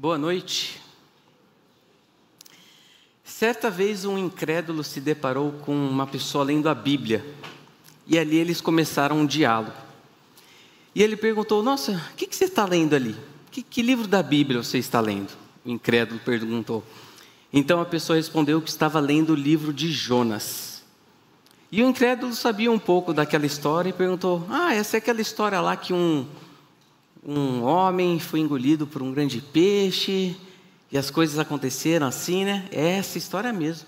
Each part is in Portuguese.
Boa noite. Certa vez um incrédulo se deparou com uma pessoa lendo a Bíblia e ali eles começaram um diálogo. E ele perguntou: Nossa, o que, que, você está lendo ali? Que, que livro da Bíblia você está lendo? O incrédulo perguntou. Então a pessoa respondeu que estava lendo o livro de Jonas. E o incrédulo sabia um pouco daquela história e perguntou: Ah, essa é aquela história lá que um, um homem foi engolido por um grande peixe e as coisas aconteceram assim, né? É essa história mesmo.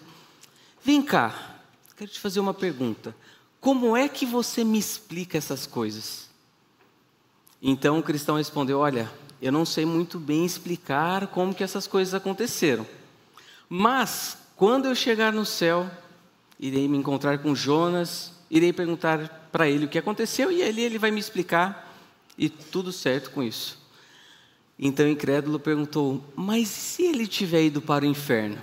Vem cá, quero te fazer uma pergunta. Como é que você me explica essas coisas? Então o cristão respondeu: Olha, eu não sei muito bem explicar como que essas coisas aconteceram. Mas quando eu chegar no céu, irei me encontrar com Jonas, irei perguntar para ele o que aconteceu e ele ele vai me explicar e tudo certo com isso. Então o incrédulo perguntou: Mas se ele tiver ido para o inferno?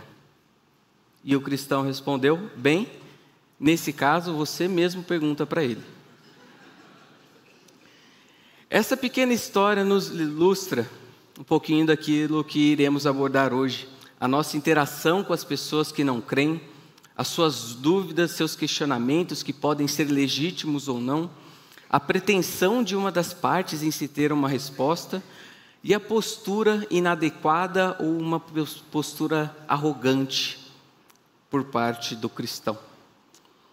E o cristão respondeu: Bem, nesse caso você mesmo pergunta para ele. Essa pequena história nos ilustra um pouquinho daquilo que iremos abordar hoje, a nossa interação com as pessoas que não creem, as suas dúvidas, seus questionamentos que podem ser legítimos ou não a pretensão de uma das partes em se ter uma resposta e a postura inadequada ou uma postura arrogante por parte do cristão.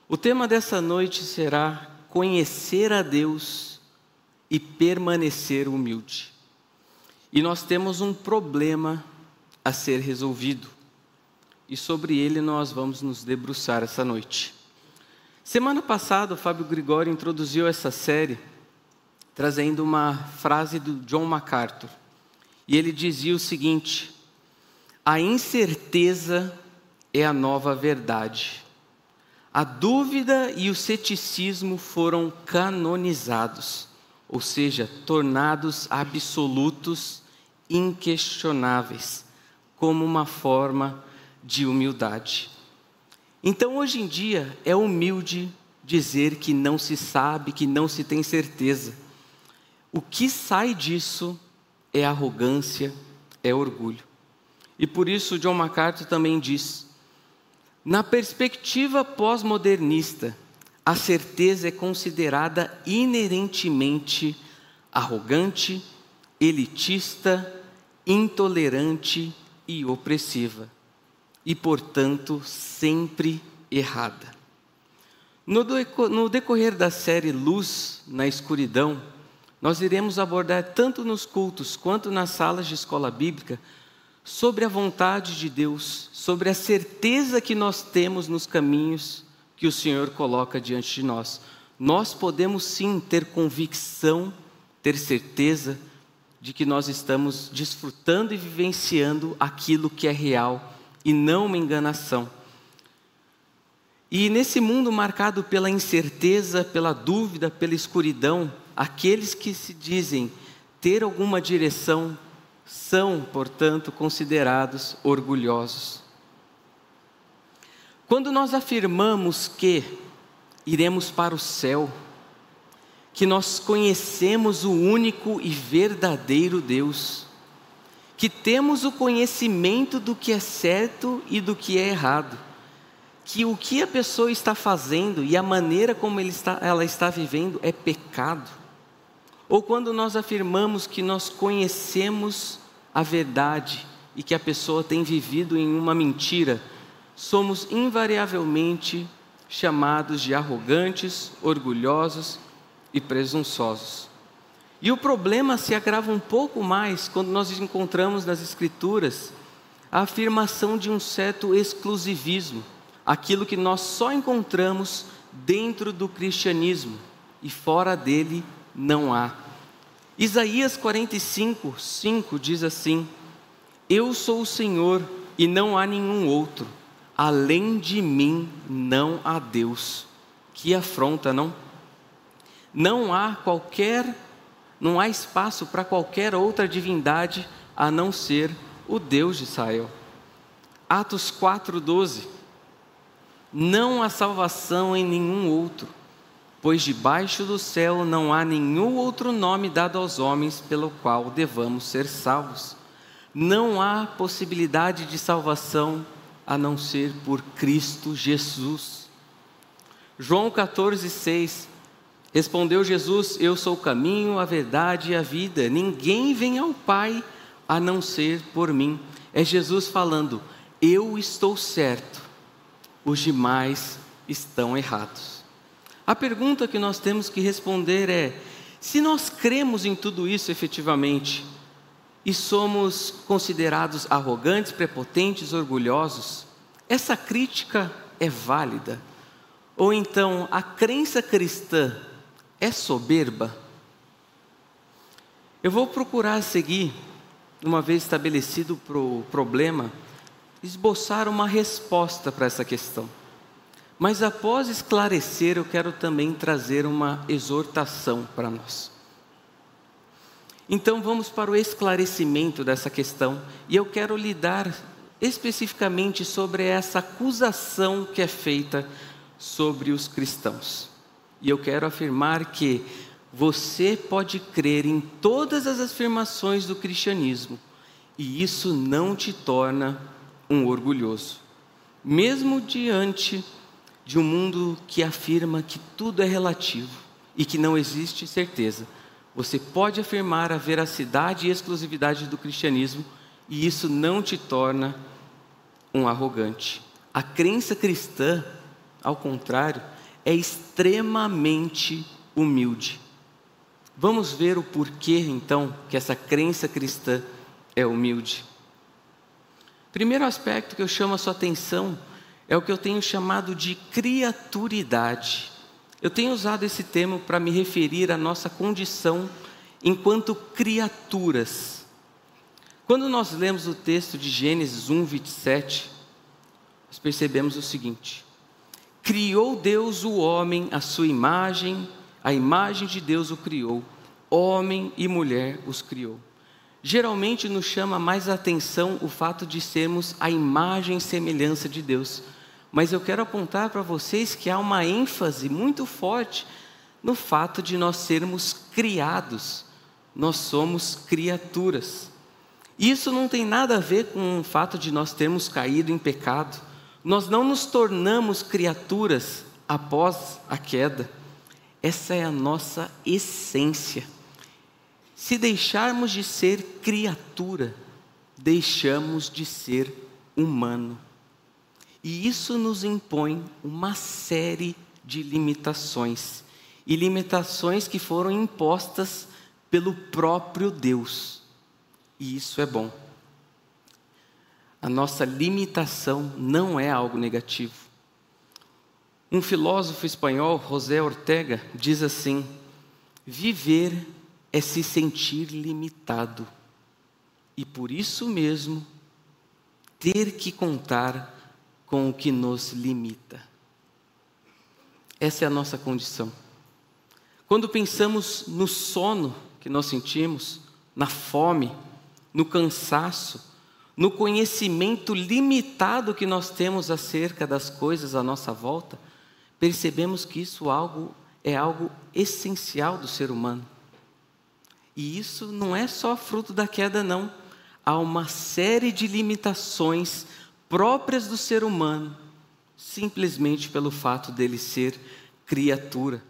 O tema dessa noite será conhecer a Deus e permanecer humilde. E nós temos um problema a ser resolvido. E sobre ele nós vamos nos debruçar essa noite. Semana passada, o Fábio Gregório introduziu essa série trazendo uma frase do John MacArthur. E ele dizia o seguinte: A incerteza é a nova verdade. A dúvida e o ceticismo foram canonizados, ou seja, tornados absolutos, inquestionáveis, como uma forma de humildade. Então, hoje em dia, é humilde dizer que não se sabe, que não se tem certeza. O que sai disso é arrogância, é orgulho. E por isso, John MacArthur também diz: na perspectiva pós-modernista, a certeza é considerada inerentemente arrogante, elitista, intolerante e opressiva e, portanto, sempre errada. No decorrer da série Luz na Escuridão, nós iremos abordar tanto nos cultos quanto nas salas de escola bíblica sobre a vontade de Deus, sobre a certeza que nós temos nos caminhos que o Senhor coloca diante de nós. Nós podemos sim ter convicção, ter certeza de que nós estamos desfrutando e vivenciando aquilo que é real e não uma enganação. E nesse mundo marcado pela incerteza, pela dúvida, pela escuridão, aqueles que se dizem ter alguma direção são, portanto, considerados orgulhosos. Quando nós afirmamos que iremos para o céu, que nós conhecemos o único e verdadeiro Deus, que temos o conhecimento do que é certo e do que é errado, que o que a pessoa está fazendo e a maneira como está, ela está vivendo é pecado. Ou quando nós afirmamos que nós conhecemos a verdade e que a pessoa tem vivido em uma mentira, somos invariavelmente chamados de arrogantes, orgulhosos e presunçosos. E o problema se agrava um pouco mais quando nós encontramos nas Escrituras a afirmação de um certo exclusivismo, aquilo que nós só encontramos dentro do cristianismo e fora dele não há. Isaías 45, 5 diz assim: Eu sou o Senhor e não há nenhum outro, além de mim não há Deus. Que afronta, não? Não há qualquer não há espaço para qualquer outra divindade a não ser o Deus de Israel. Atos 4:12 Não há salvação em nenhum outro, pois debaixo do céu não há nenhum outro nome dado aos homens pelo qual devamos ser salvos. não há possibilidade de salvação a não ser por Cristo Jesus. João 14, 6. Respondeu Jesus: Eu sou o caminho, a verdade e a vida. Ninguém vem ao Pai a não ser por mim. É Jesus falando: Eu estou certo, os demais estão errados. A pergunta que nós temos que responder é: se nós cremos em tudo isso efetivamente, e somos considerados arrogantes, prepotentes, orgulhosos, essa crítica é válida? Ou então a crença cristã é soberba? Eu vou procurar seguir, uma vez estabelecido o problema, esboçar uma resposta para essa questão. Mas após esclarecer, eu quero também trazer uma exortação para nós. Então vamos para o esclarecimento dessa questão e eu quero lidar especificamente sobre essa acusação que é feita sobre os cristãos. E eu quero afirmar que você pode crer em todas as afirmações do cristianismo e isso não te torna um orgulhoso, mesmo diante de um mundo que afirma que tudo é relativo e que não existe certeza você pode afirmar a veracidade e exclusividade do cristianismo e isso não te torna um arrogante. A crença cristã, ao contrário, é extremamente humilde. Vamos ver o porquê, então, que essa crença cristã é humilde. Primeiro aspecto que eu chamo a sua atenção é o que eu tenho chamado de criaturidade. Eu tenho usado esse termo para me referir à nossa condição enquanto criaturas. Quando nós lemos o texto de Gênesis 1, 27, nós percebemos o seguinte: Criou Deus o homem à sua imagem, a imagem de Deus o criou, homem e mulher os criou. Geralmente nos chama mais atenção o fato de sermos a imagem e semelhança de Deus mas eu quero apontar para vocês que há uma ênfase muito forte no fato de nós sermos criados, nós somos criaturas. Isso não tem nada a ver com o fato de nós termos caído em pecado. Nós não nos tornamos criaturas após a queda. Essa é a nossa essência. Se deixarmos de ser criatura, deixamos de ser humano. E isso nos impõe uma série de limitações, e limitações que foram impostas pelo próprio Deus. E isso é bom. A nossa limitação não é algo negativo. Um filósofo espanhol, José Ortega, diz assim: viver é se sentir limitado, e por isso mesmo ter que contar com o que nos limita. Essa é a nossa condição. Quando pensamos no sono que nós sentimos, na fome, no cansaço, no conhecimento limitado que nós temos acerca das coisas à nossa volta, percebemos que isso algo, é algo essencial do ser humano. E isso não é só fruto da queda, não. Há uma série de limitações próprias do ser humano, simplesmente pelo fato dele ser criatura.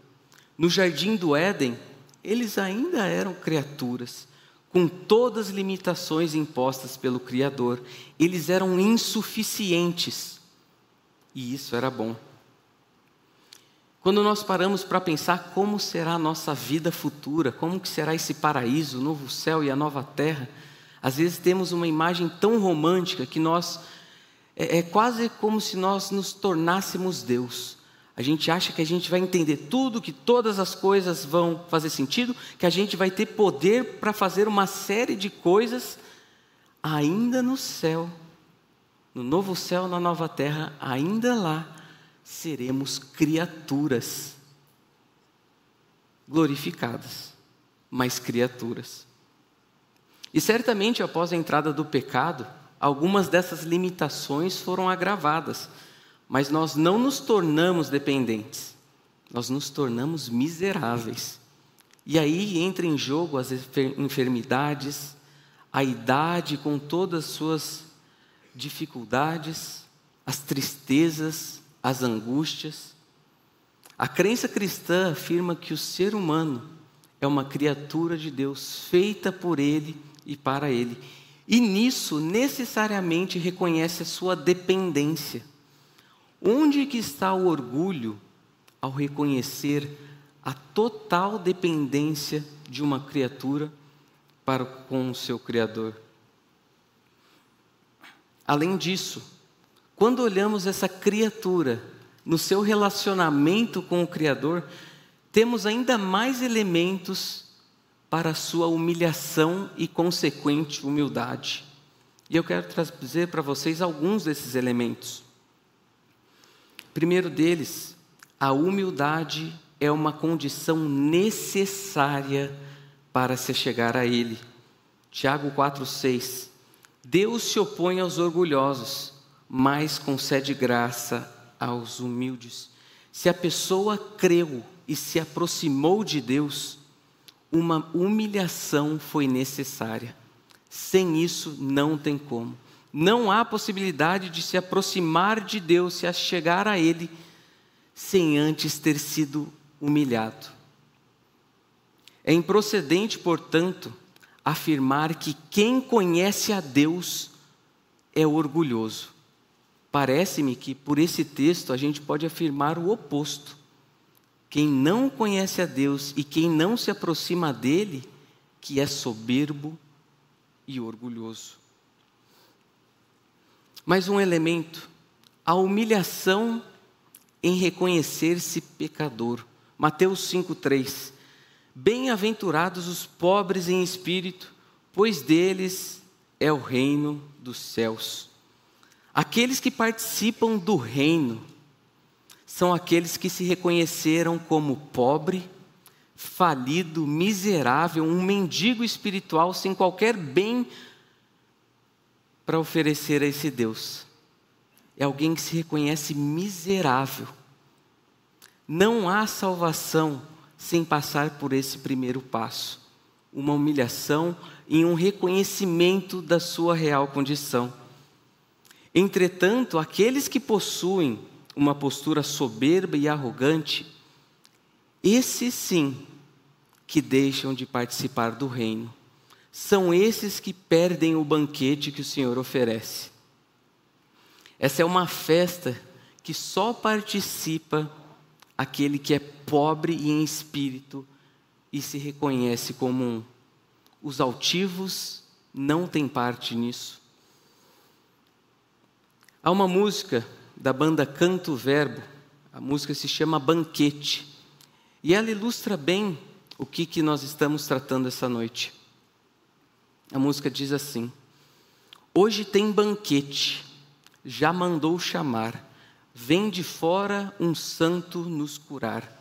No jardim do Éden, eles ainda eram criaturas, com todas as limitações impostas pelo Criador. Eles eram insuficientes. E isso era bom. Quando nós paramos para pensar como será a nossa vida futura, como que será esse paraíso, o novo céu e a nova terra, às vezes temos uma imagem tão romântica que nós é, é quase como se nós nos tornássemos Deus. A gente acha que a gente vai entender tudo, que todas as coisas vão fazer sentido, que a gente vai ter poder para fazer uma série de coisas ainda no céu, no novo céu, na nova terra, ainda lá seremos criaturas glorificadas, mas criaturas. E certamente após a entrada do pecado, algumas dessas limitações foram agravadas, mas nós não nos tornamos dependentes, nós nos tornamos miseráveis. E aí entra em jogo as enfermidades, a idade com todas as suas dificuldades, as tristezas, as angústias. A crença cristã afirma que o ser humano é uma criatura de Deus, feita por Ele e para Ele. E nisso necessariamente reconhece a sua dependência. Onde que está o orgulho ao reconhecer a total dependência de uma criatura para com o seu Criador? Além disso, quando olhamos essa criatura no seu relacionamento com o Criador, temos ainda mais elementos para a sua humilhação e consequente humildade. E eu quero trazer para vocês alguns desses elementos. Primeiro deles, a humildade é uma condição necessária para se chegar a Ele. Tiago 4,6 Deus se opõe aos orgulhosos, mas concede graça aos humildes. Se a pessoa creu e se aproximou de Deus, uma humilhação foi necessária. Sem isso, não tem como. Não há possibilidade de se aproximar de Deus, se chegar a Ele, sem antes ter sido humilhado. É improcedente, portanto, afirmar que quem conhece a Deus é orgulhoso. Parece-me que por esse texto a gente pode afirmar o oposto. Quem não conhece a Deus e quem não se aproxima dele, que é soberbo e orgulhoso. Mais um elemento, a humilhação em reconhecer-se pecador. Mateus 5:3. Bem-aventurados os pobres em espírito, pois deles é o reino dos céus. Aqueles que participam do reino são aqueles que se reconheceram como pobre, falido, miserável, um mendigo espiritual sem qualquer bem para oferecer a esse Deus. É alguém que se reconhece miserável. Não há salvação sem passar por esse primeiro passo uma humilhação e um reconhecimento da sua real condição. Entretanto, aqueles que possuem uma postura soberba e arrogante, esses sim que deixam de participar do reino. São esses que perdem o banquete que o Senhor oferece. Essa é uma festa que só participa aquele que é pobre em espírito e se reconhece como um. Os altivos não têm parte nisso. Há uma música da banda Canto Verbo. A música se chama Banquete. E ela ilustra bem o que, que nós estamos tratando essa noite. A música diz assim: Hoje tem banquete, já mandou chamar, vem de fora um santo nos curar.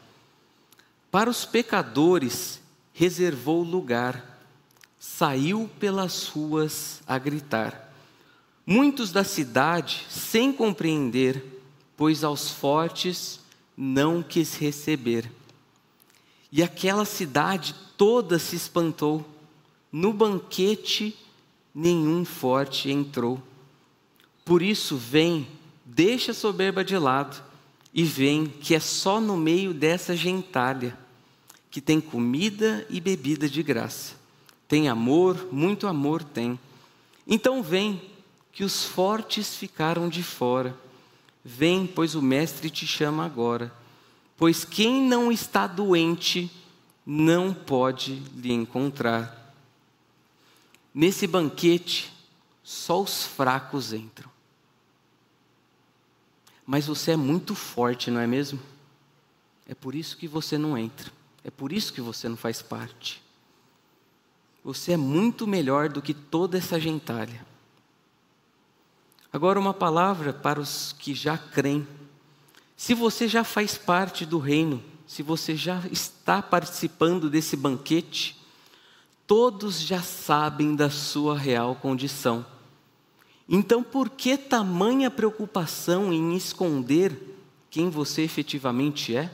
Para os pecadores reservou lugar, saiu pelas ruas a gritar. Muitos da cidade, sem compreender, pois aos fortes não quis receber. E aquela cidade toda se espantou. No banquete nenhum forte entrou. Por isso, vem, deixa a soberba de lado e vem, que é só no meio dessa gentalha que tem comida e bebida de graça. Tem amor, muito amor tem. Então vem, que os fortes ficaram de fora. Vem, pois o Mestre te chama agora. Pois quem não está doente não pode lhe encontrar. Nesse banquete, só os fracos entram. Mas você é muito forte, não é mesmo? É por isso que você não entra. É por isso que você não faz parte. Você é muito melhor do que toda essa gentalha. Agora, uma palavra para os que já creem. Se você já faz parte do reino, se você já está participando desse banquete, todos já sabem da sua real condição. Então, por que tamanha preocupação em esconder quem você efetivamente é?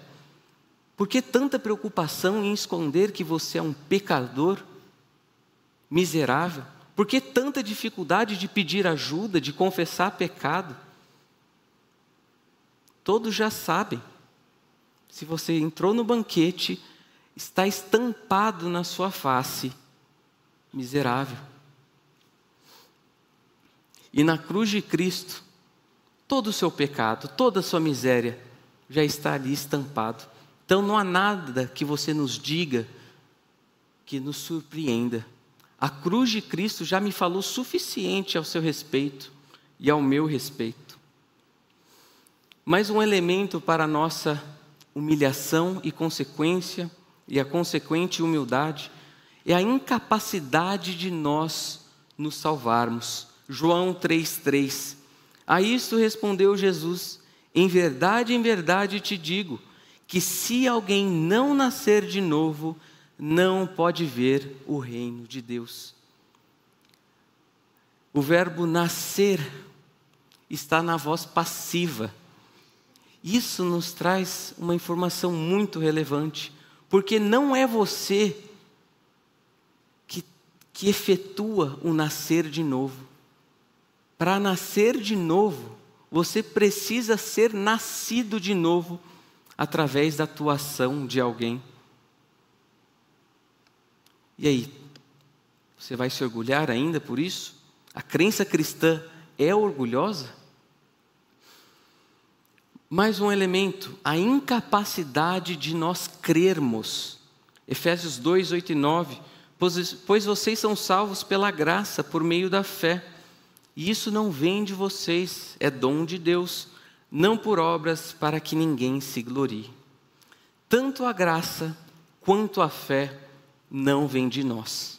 Por que tanta preocupação em esconder que você é um pecador, miserável, Por que tanta dificuldade de pedir ajuda, de confessar pecado? Todos já sabem. Se você entrou no banquete, está estampado na sua face, miserável. E na cruz de Cristo, todo o seu pecado, toda a sua miséria já está ali estampado. Então não há nada que você nos diga que nos surpreenda. A cruz de Cristo já me falou suficiente ao seu respeito e ao meu respeito. Mais um elemento para a nossa humilhação e consequência, e a consequente humildade, é a incapacidade de nós nos salvarmos. João 3,3. A isto respondeu Jesus: Em verdade, em verdade te digo, que se alguém não nascer de novo, não pode ver o reino de Deus. O verbo nascer está na voz passiva. Isso nos traz uma informação muito relevante, porque não é você que efetua o nascer de novo. Para nascer de novo, você precisa ser nascido de novo através da atuação de alguém. E aí, você vai se orgulhar ainda por isso? A crença cristã é orgulhosa? Mais um elemento, a incapacidade de nós crermos. Efésios 2, 8 e 9. Pois, vocês são salvos pela graça, por meio da fé. E isso não vem de vocês, é dom de Deus, não por obras para que ninguém se glorie. Tanto a graça quanto a fé não vem de nós.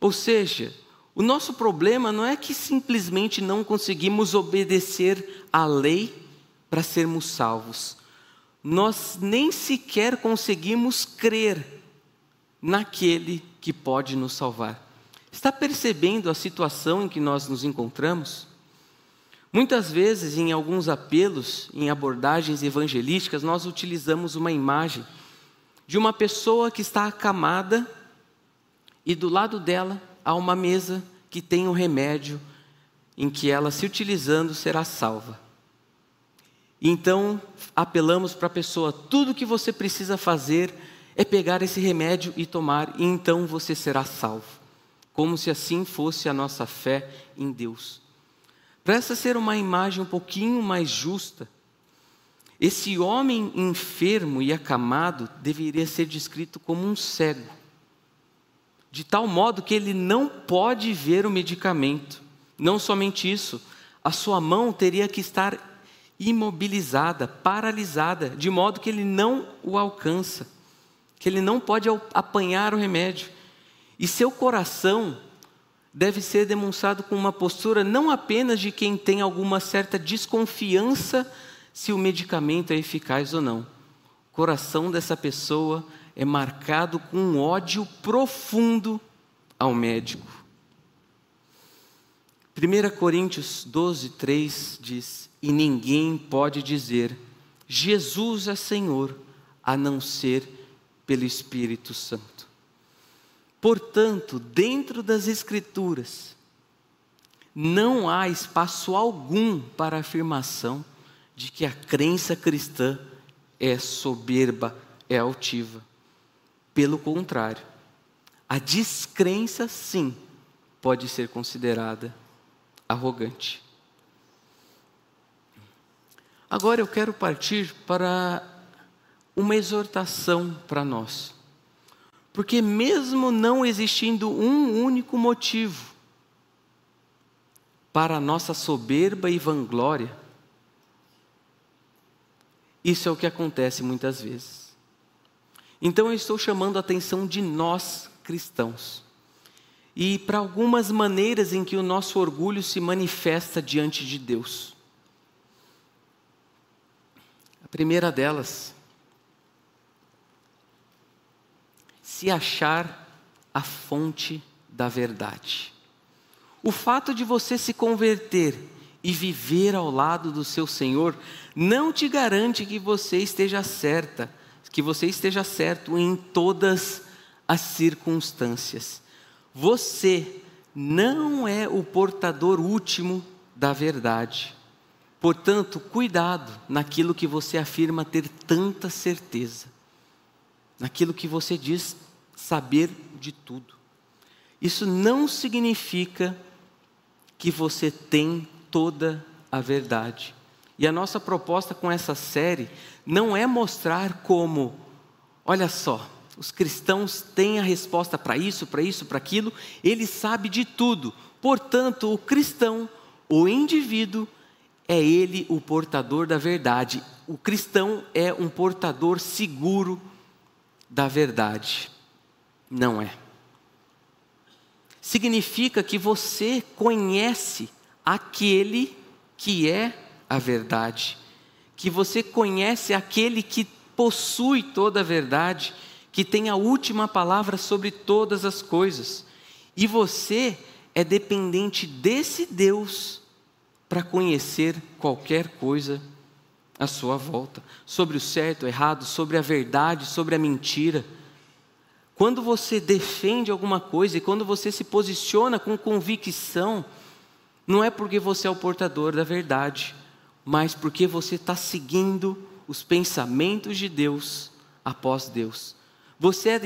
Ou seja, o nosso problema não é que simplesmente não conseguimos obedecer à lei para sermos salvos. Nós nem sequer conseguimos crer naquele que pode nos salvar. Está percebendo a situação em que nós nos encontramos? Muitas vezes, em alguns apelos, em abordagens evangelísticas, nós utilizamos uma imagem de uma pessoa que está acamada e do lado dela há uma mesa que tem um remédio em que ela, se utilizando, será salva. Então, apelamos para a pessoa: tudo que você precisa fazer é pegar esse remédio e tomar, e então você será salvo. Como se assim fosse a nossa fé em Deus. Para essa ser uma imagem um pouquinho mais justa, esse homem enfermo e acamado deveria ser descrito como um cego, de tal modo que ele não pode ver o medicamento. Não somente isso, a sua mão teria que estar imobilizada, paralisada, de modo que ele não o alcança, que ele não pode apanhar o remédio. E seu coração deve ser demonstrado com uma postura não apenas de quem tem alguma certa desconfiança se o medicamento é eficaz ou não. O coração dessa pessoa é marcado com um ódio profundo ao médico. 1 Coríntios 12, 3 diz: E ninguém pode dizer, Jesus é Senhor, a não ser pelo Espírito Santo. Portanto, dentro das Escrituras, não há espaço algum para afirmação de que a crença cristã é soberba, é altiva. Pelo contrário, a descrença, sim, pode ser considerada arrogante. Agora eu quero partir para uma exortação para nós. Porque, mesmo não existindo um único motivo para a nossa soberba e vanglória, isso é o que acontece muitas vezes. Então eu estou chamando a atenção de nós cristãos. E para algumas maneiras em que o nosso orgulho se manifesta diante de Deus. A primeira delas, se achar a fonte da verdade. O fato de você se converter e viver ao lado do seu Senhor não te garante que você esteja certa, que você esteja certo em todas as circunstâncias. Você não é o portador último da verdade. Portanto, cuidado naquilo que você afirma ter tanta certeza, naquilo que você diz saber de tudo. Isso não significa que você tem toda a verdade. E a nossa proposta com essa série não é mostrar como, olha só, os cristãos têm a resposta para isso, para isso, para aquilo, ele sabe de tudo. Portanto, o cristão, o indivíduo, é ele o portador da verdade. O cristão é um portador seguro da verdade. Não é. Significa que você conhece aquele que é a verdade, que você conhece aquele que possui toda a verdade que tem a última palavra sobre todas as coisas. E você é dependente desse Deus para conhecer qualquer coisa à sua volta, sobre o certo, o errado, sobre a verdade, sobre a mentira. Quando você defende alguma coisa e quando você se posiciona com convicção, não é porque você é o portador da verdade, mas porque você está seguindo os pensamentos de Deus após Deus. Você é,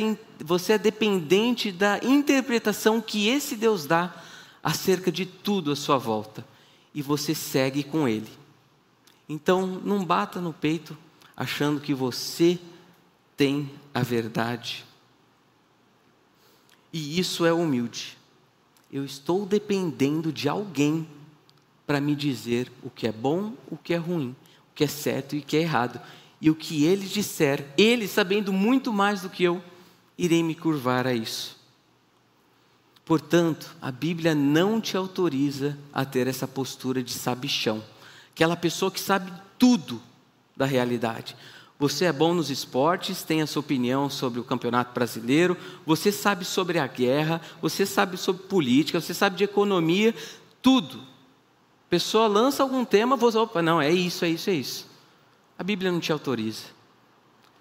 você é dependente da interpretação que esse Deus dá acerca de tudo à sua volta. E você segue com Ele. Então, não bata no peito achando que você tem a verdade. E isso é humilde. Eu estou dependendo de alguém para me dizer o que é bom, o que é ruim, o que é certo e o que é errado e o que ele disser, ele sabendo muito mais do que eu, irei me curvar a isso. Portanto, a Bíblia não te autoriza a ter essa postura de sabichão, aquela pessoa que sabe tudo da realidade. Você é bom nos esportes, tem a sua opinião sobre o campeonato brasileiro, você sabe sobre a guerra, você sabe sobre política, você sabe de economia, tudo. A pessoa lança algum tema, você, opa, não, é isso, é isso, é isso. A Bíblia não te autoriza.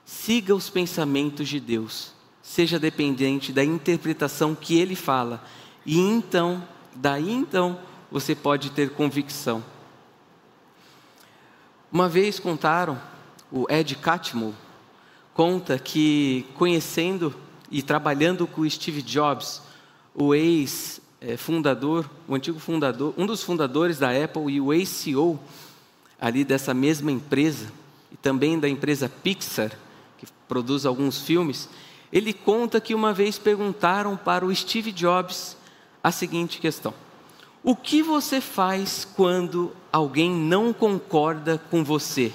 Siga os pensamentos de Deus. Seja dependente da interpretação que ele fala. E então, daí então, você pode ter convicção. Uma vez contaram, o Ed Catmull conta que conhecendo e trabalhando com o Steve Jobs, o ex-fundador, o antigo fundador, um dos fundadores da Apple e o ex-CEO ali dessa mesma empresa, e também da empresa Pixar, que produz alguns filmes, ele conta que uma vez perguntaram para o Steve Jobs a seguinte questão: O que você faz quando alguém não concorda com você?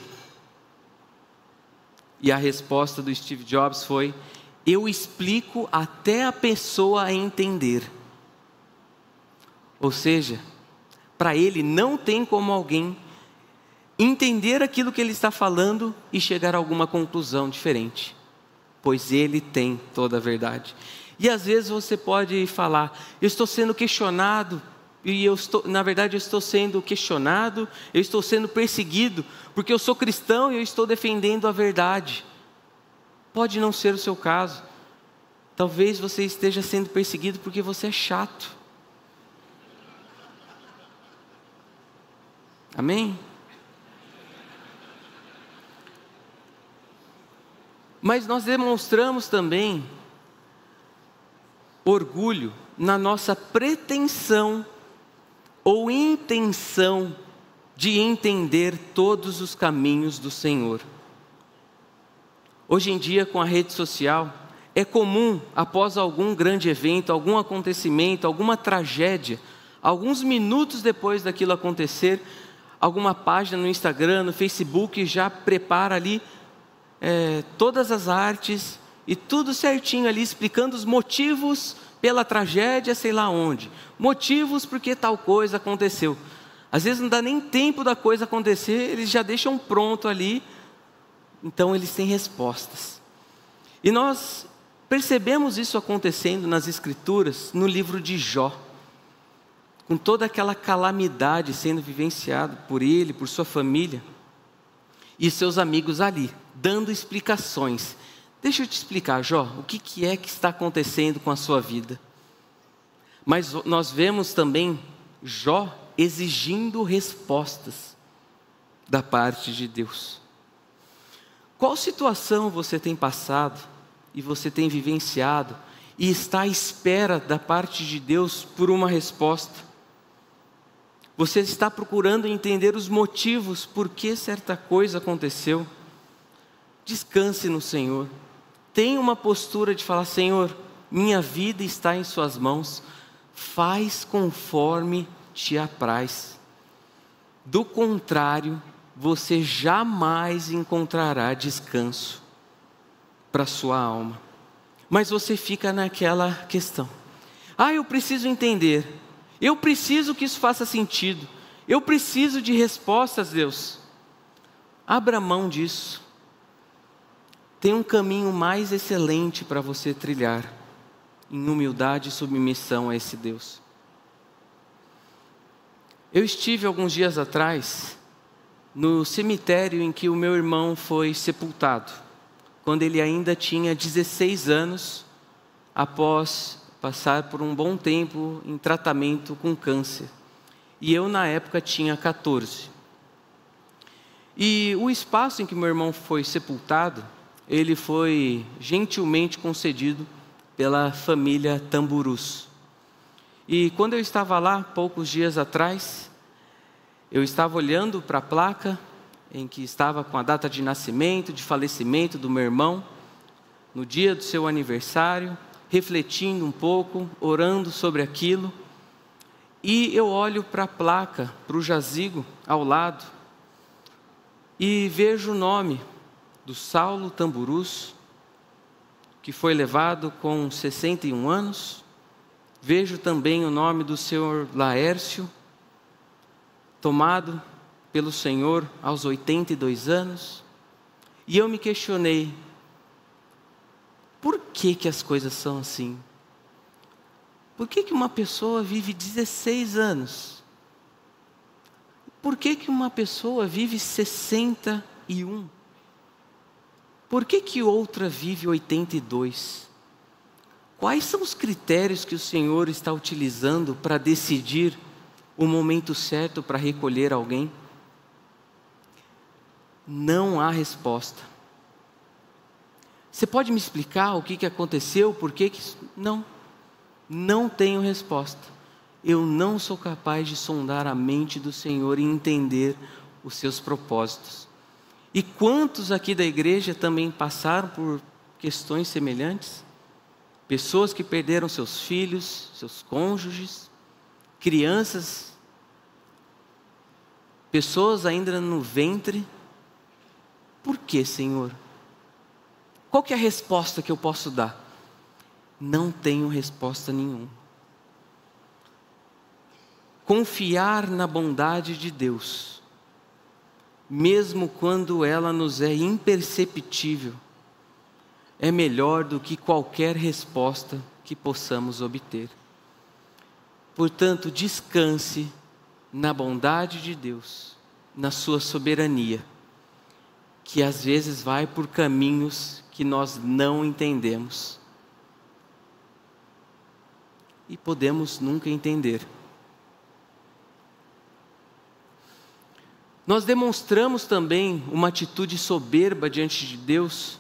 E a resposta do Steve Jobs foi: Eu explico até a pessoa entender. Ou seja, para ele não tem como alguém entender aquilo que ele está falando e chegar a alguma conclusão diferente, pois ele tem toda a verdade. E às vezes você pode falar: eu estou sendo questionado e eu estou, na verdade, eu estou sendo questionado, eu estou sendo perseguido, porque eu sou cristão e eu estou defendendo a verdade. Pode não ser o seu caso. Talvez você esteja sendo perseguido porque você é chato. Amém? Mas nós demonstramos também orgulho na nossa pretensão ou intenção de entender todos os caminhos do Senhor. Hoje em dia, com a rede social, é comum, após algum grande evento, algum acontecimento, alguma tragédia, alguns minutos depois daquilo acontecer, alguma página no Instagram, no Facebook já prepara ali é, todas as artes e tudo certinho ali, explicando os motivos pela tragédia, sei lá onde. Motivos porque tal coisa aconteceu. Às vezes não dá nem tempo da coisa acontecer, eles já deixam pronto ali. Então eles têm respostas. E nós percebemos isso acontecendo nas Escrituras, no livro de Jó. Com toda aquela calamidade sendo vivenciada por ele, por sua família e seus amigos ali dando explicações. Deixa eu te explicar, Jó, o que, que é que está acontecendo com a sua vida. Mas nós vemos também Jó exigindo respostas da parte de Deus. Qual situação você tem passado e você tem vivenciado e está à espera da parte de Deus por uma resposta? Você está procurando entender os motivos por que certa coisa aconteceu? Descanse no Senhor. Tenha uma postura de falar: Senhor, minha vida está em Suas mãos. Faz conforme te apraz. Do contrário, você jamais encontrará descanso para sua alma. Mas você fica naquela questão: ah, eu preciso entender, eu preciso que isso faça sentido, eu preciso de respostas, Deus. Abra mão disso. Tem um caminho mais excelente para você trilhar, em humildade e submissão a esse Deus. Eu estive alguns dias atrás no cemitério em que o meu irmão foi sepultado, quando ele ainda tinha 16 anos, após passar por um bom tempo em tratamento com câncer. E eu, na época, tinha 14. E o espaço em que meu irmão foi sepultado, ele foi gentilmente concedido pela família Tamburus. E quando eu estava lá, poucos dias atrás, eu estava olhando para a placa em que estava com a data de nascimento, de falecimento do meu irmão, no dia do seu aniversário, refletindo um pouco, orando sobre aquilo. E eu olho para a placa, para o jazigo ao lado, e vejo o nome do Saulo Tamburus, que foi levado com 61 anos. Vejo também o nome do senhor Laércio, tomado pelo Senhor aos 82 anos, e eu me questionei: por que, que as coisas são assim? Por que, que uma pessoa vive 16 anos? Por que, que uma pessoa vive 61? Por que, que outra vive 82? Quais são os critérios que o Senhor está utilizando para decidir o momento certo para recolher alguém? Não há resposta. Você pode me explicar o que, que aconteceu, por que, que. Não, não tenho resposta. Eu não sou capaz de sondar a mente do Senhor e entender os seus propósitos. E quantos aqui da igreja também passaram por questões semelhantes? Pessoas que perderam seus filhos, seus cônjuges, crianças pessoas ainda no ventre. Por que, Senhor? Qual que é a resposta que eu posso dar? Não tenho resposta nenhuma. Confiar na bondade de Deus, mesmo quando ela nos é imperceptível, é melhor do que qualquer resposta que possamos obter. Portanto, descanse na bondade de Deus, na sua soberania, que às vezes vai por caminhos que nós não entendemos. E podemos nunca entender. Nós demonstramos também uma atitude soberba diante de Deus,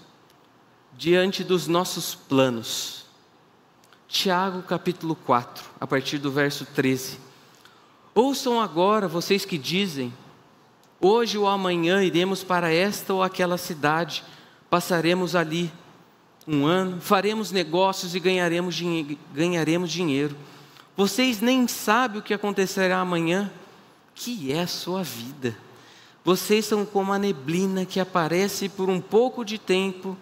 diante dos nossos planos. Tiago capítulo 4, a partir do verso 13. Ouçam agora vocês que dizem: hoje ou amanhã iremos para esta ou aquela cidade, passaremos ali um ano, faremos negócios e ganharemos, ganharemos dinheiro. Vocês nem sabem o que acontecerá amanhã, que é a sua vida. Vocês são como a neblina que aparece por um pouco de tempo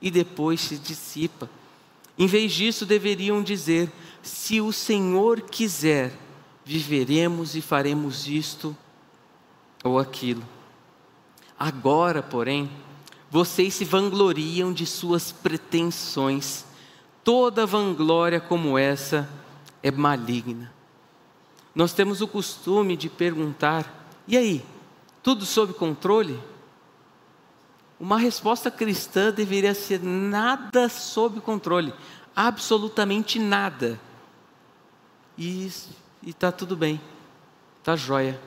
e depois se dissipa. Em vez disso, deveriam dizer: se o Senhor quiser, viveremos e faremos isto ou aquilo. Agora, porém, vocês se vangloriam de suas pretensões. Toda vanglória como essa é maligna. Nós temos o costume de perguntar: e aí, tudo sob controle? Uma resposta cristã deveria ser nada sob controle, absolutamente nada. e está tudo bem, está jóia,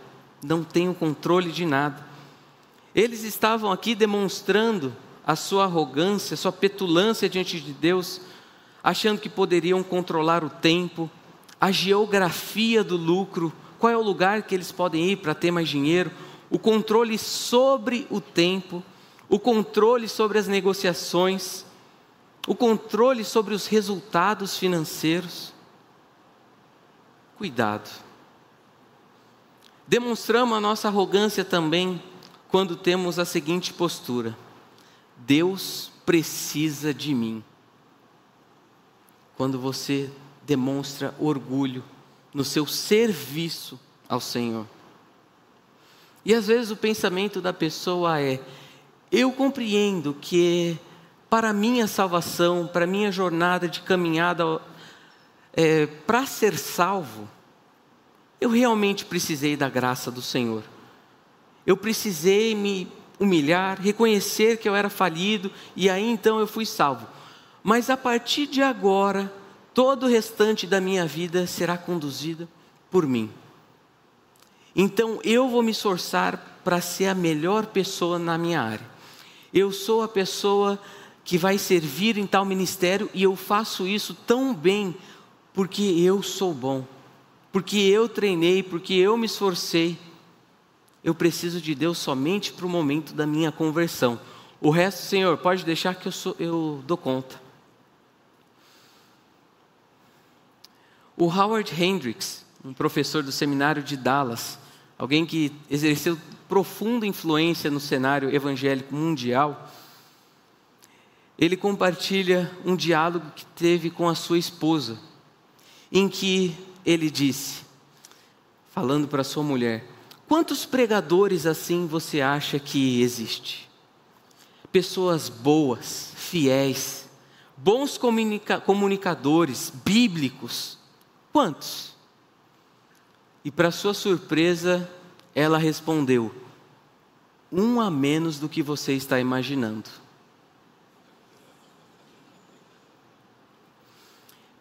não tenho controle de nada. Eles estavam aqui demonstrando a sua arrogância, a sua petulância diante de Deus, achando que poderiam controlar o tempo, a geografia do lucro, qual é o lugar que eles podem ir para ter mais dinheiro, o controle sobre o tempo, o controle sobre as negociações, o controle sobre os resultados financeiros. Cuidado. Demonstramos a nossa arrogância também quando temos a seguinte postura: Deus precisa de mim. Quando você demonstra orgulho no seu serviço ao Senhor. E às vezes o pensamento da pessoa é: eu compreendo que para minha salvação, para minha jornada de caminhada, é, para ser salvo, eu realmente precisei da graça do Senhor. Eu precisei me humilhar, reconhecer que eu era falido e aí então eu fui salvo. Mas a partir de agora, todo o restante da minha vida será conduzido por mim. Então eu vou me esforçar para ser a melhor pessoa na minha área. Eu sou a pessoa que vai servir em tal ministério e eu faço isso tão bem porque eu sou bom, porque eu treinei, porque eu me esforcei. Eu preciso de Deus somente para o momento da minha conversão. O resto, Senhor, pode deixar que eu, sou, eu dou conta. O Howard Hendricks, um professor do seminário de Dallas, alguém que exerceu profunda influência no cenário evangélico mundial, ele compartilha um diálogo que teve com a sua esposa, em que ele disse, falando para sua mulher: Quantos pregadores assim você acha que existe? Pessoas boas, fiéis, bons comunica comunicadores, bíblicos, Quantos? E para sua surpresa, ela respondeu: Um a menos do que você está imaginando.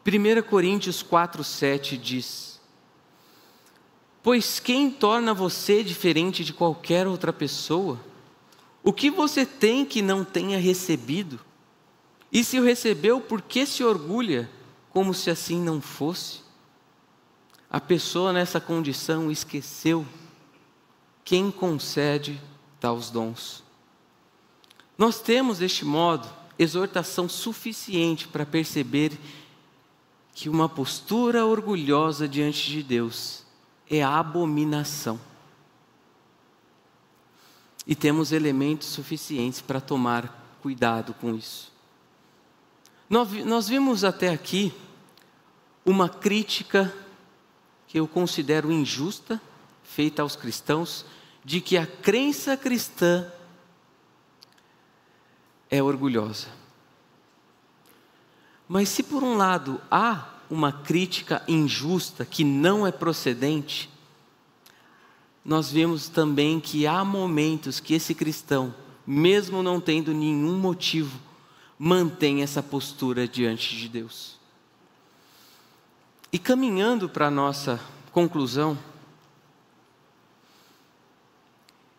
1 Coríntios 4,7 diz: Pois quem torna você diferente de qualquer outra pessoa? O que você tem que não tenha recebido? E se o recebeu, por que se orgulha, como se assim não fosse? A pessoa nessa condição esqueceu quem concede tais dons. Nós temos, deste modo, exortação suficiente para perceber que uma postura orgulhosa diante de Deus é abominação. E temos elementos suficientes para tomar cuidado com isso. Nós vimos até aqui uma crítica que eu considero injusta, feita aos cristãos, de que a crença cristã é orgulhosa. Mas se por um lado há uma crítica injusta que não é procedente, nós vemos também que há momentos que esse cristão, mesmo não tendo nenhum motivo, mantém essa postura diante de Deus. E caminhando para a nossa conclusão,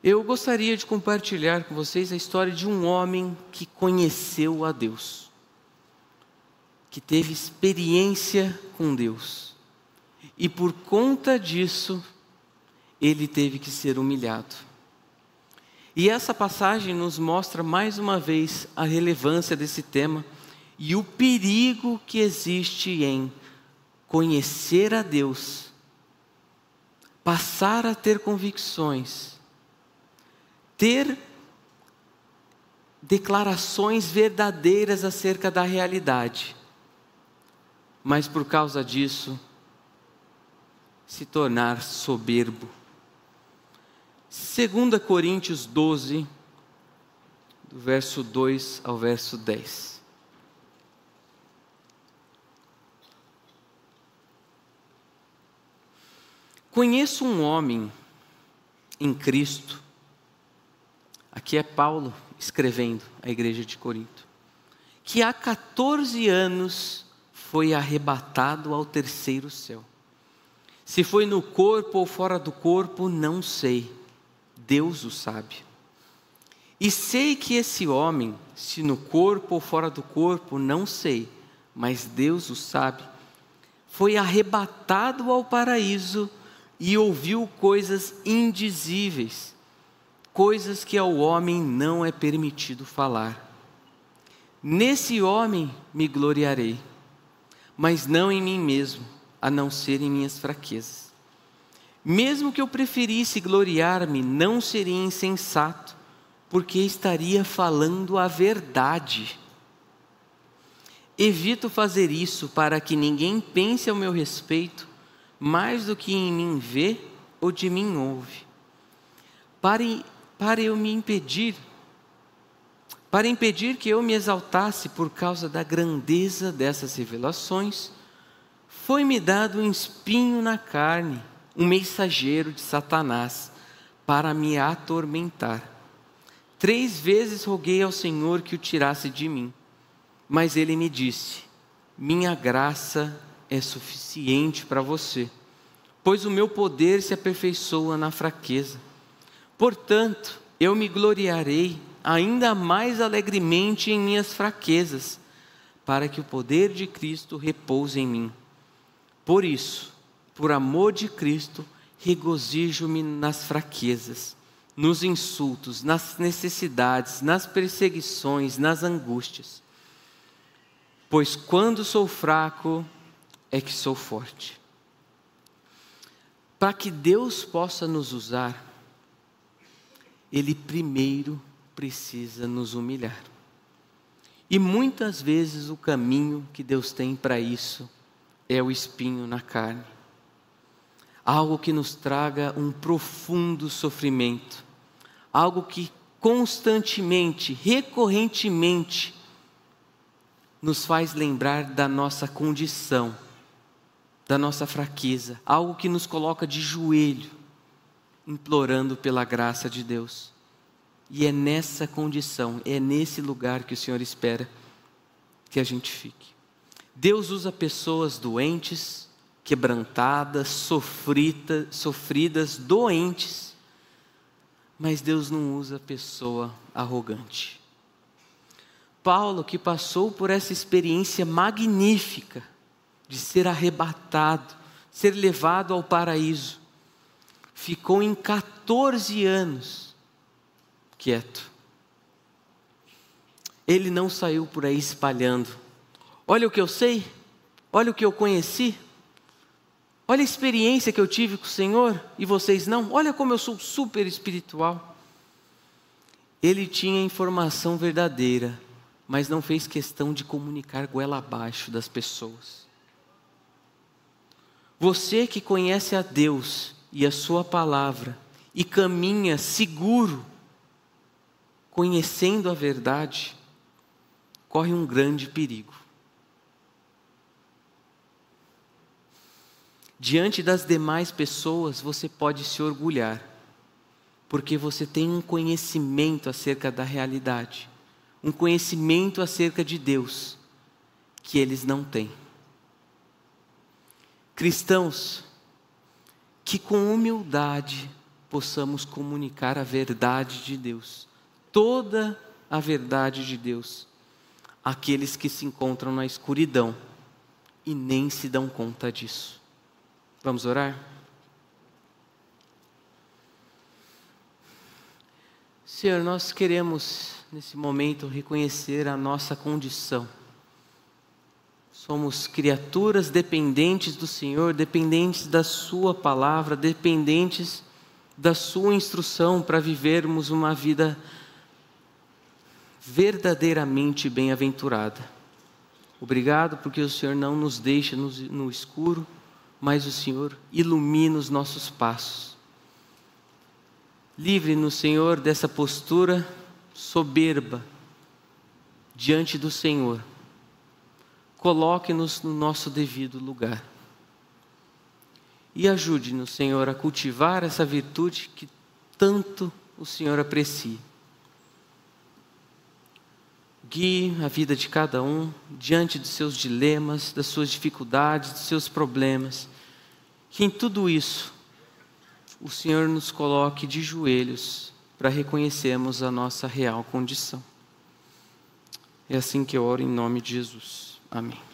eu gostaria de compartilhar com vocês a história de um homem que conheceu a Deus, que teve experiência com Deus, e por conta disso, ele teve que ser humilhado. E essa passagem nos mostra mais uma vez a relevância desse tema e o perigo que existe em conhecer a Deus, passar a ter convicções, ter declarações verdadeiras acerca da realidade, mas por causa disso se tornar soberbo. 2 Coríntios 12, do verso 2 ao verso 10. Conheço um homem em Cristo, aqui é Paulo escrevendo à igreja de Corinto, que há 14 anos foi arrebatado ao terceiro céu. Se foi no corpo ou fora do corpo, não sei. Deus o sabe. E sei que esse homem, se no corpo ou fora do corpo, não sei, mas Deus o sabe, foi arrebatado ao paraíso e ouviu coisas indizíveis, coisas que ao homem não é permitido falar. Nesse homem me gloriarei, mas não em mim mesmo, a não ser em minhas fraquezas. Mesmo que eu preferisse gloriar-me, não seria insensato porque estaria falando a verdade. Evito fazer isso para que ninguém pense ao meu respeito mais do que em mim vê ou de mim ouve. Para, para eu me impedir, para impedir que eu me exaltasse por causa da grandeza dessas revelações, foi-me dado um espinho na carne, um mensageiro de Satanás, para me atormentar. Três vezes roguei ao Senhor que o tirasse de mim, mas ele me disse: Minha graça é suficiente para você, pois o meu poder se aperfeiçoa na fraqueza. Portanto, eu me gloriarei ainda mais alegremente em minhas fraquezas, para que o poder de Cristo repouse em mim. Por isso, por amor de Cristo, regozijo-me nas fraquezas nos insultos, nas necessidades, nas perseguições, nas angústias. Pois quando sou fraco, é que sou forte. Para que Deus possa nos usar, Ele primeiro precisa nos humilhar. E muitas vezes o caminho que Deus tem para isso é o espinho na carne algo que nos traga um profundo sofrimento, algo que constantemente, recorrentemente, nos faz lembrar da nossa condição, da nossa fraqueza, algo que nos coloca de joelho, implorando pela graça de Deus. E é nessa condição, é nesse lugar que o Senhor espera que a gente fique. Deus usa pessoas doentes, quebrantadas, sofrida, sofridas, doentes. Mas Deus não usa pessoa arrogante. Paulo, que passou por essa experiência magnífica de ser arrebatado, ser levado ao paraíso, ficou em 14 anos quieto. Ele não saiu por aí espalhando. Olha o que eu sei, olha o que eu conheci. Olha a experiência que eu tive com o Senhor e vocês não. Olha como eu sou super espiritual. Ele tinha informação verdadeira, mas não fez questão de comunicar goela abaixo das pessoas. Você que conhece a Deus e a Sua palavra e caminha seguro, conhecendo a verdade, corre um grande perigo. Diante das demais pessoas, você pode se orgulhar, porque você tem um conhecimento acerca da realidade, um conhecimento acerca de Deus, que eles não têm. Cristãos, que com humildade possamos comunicar a verdade de Deus, toda a verdade de Deus, àqueles que se encontram na escuridão e nem se dão conta disso. Vamos orar? Senhor, nós queremos nesse momento reconhecer a nossa condição. Somos criaturas dependentes do Senhor, dependentes da Sua palavra, dependentes da Sua instrução para vivermos uma vida verdadeiramente bem-aventurada. Obrigado porque o Senhor não nos deixa no escuro mas o Senhor ilumina os nossos passos. Livre-nos, Senhor, dessa postura soberba diante do Senhor. Coloque-nos no nosso devido lugar. E ajude-nos, Senhor, a cultivar essa virtude que tanto o Senhor aprecia. Guie a vida de cada um diante de seus dilemas, das suas dificuldades, dos seus problemas que em tudo isso o Senhor nos coloque de joelhos para reconhecermos a nossa real condição. É assim que eu oro em nome de Jesus. Amém.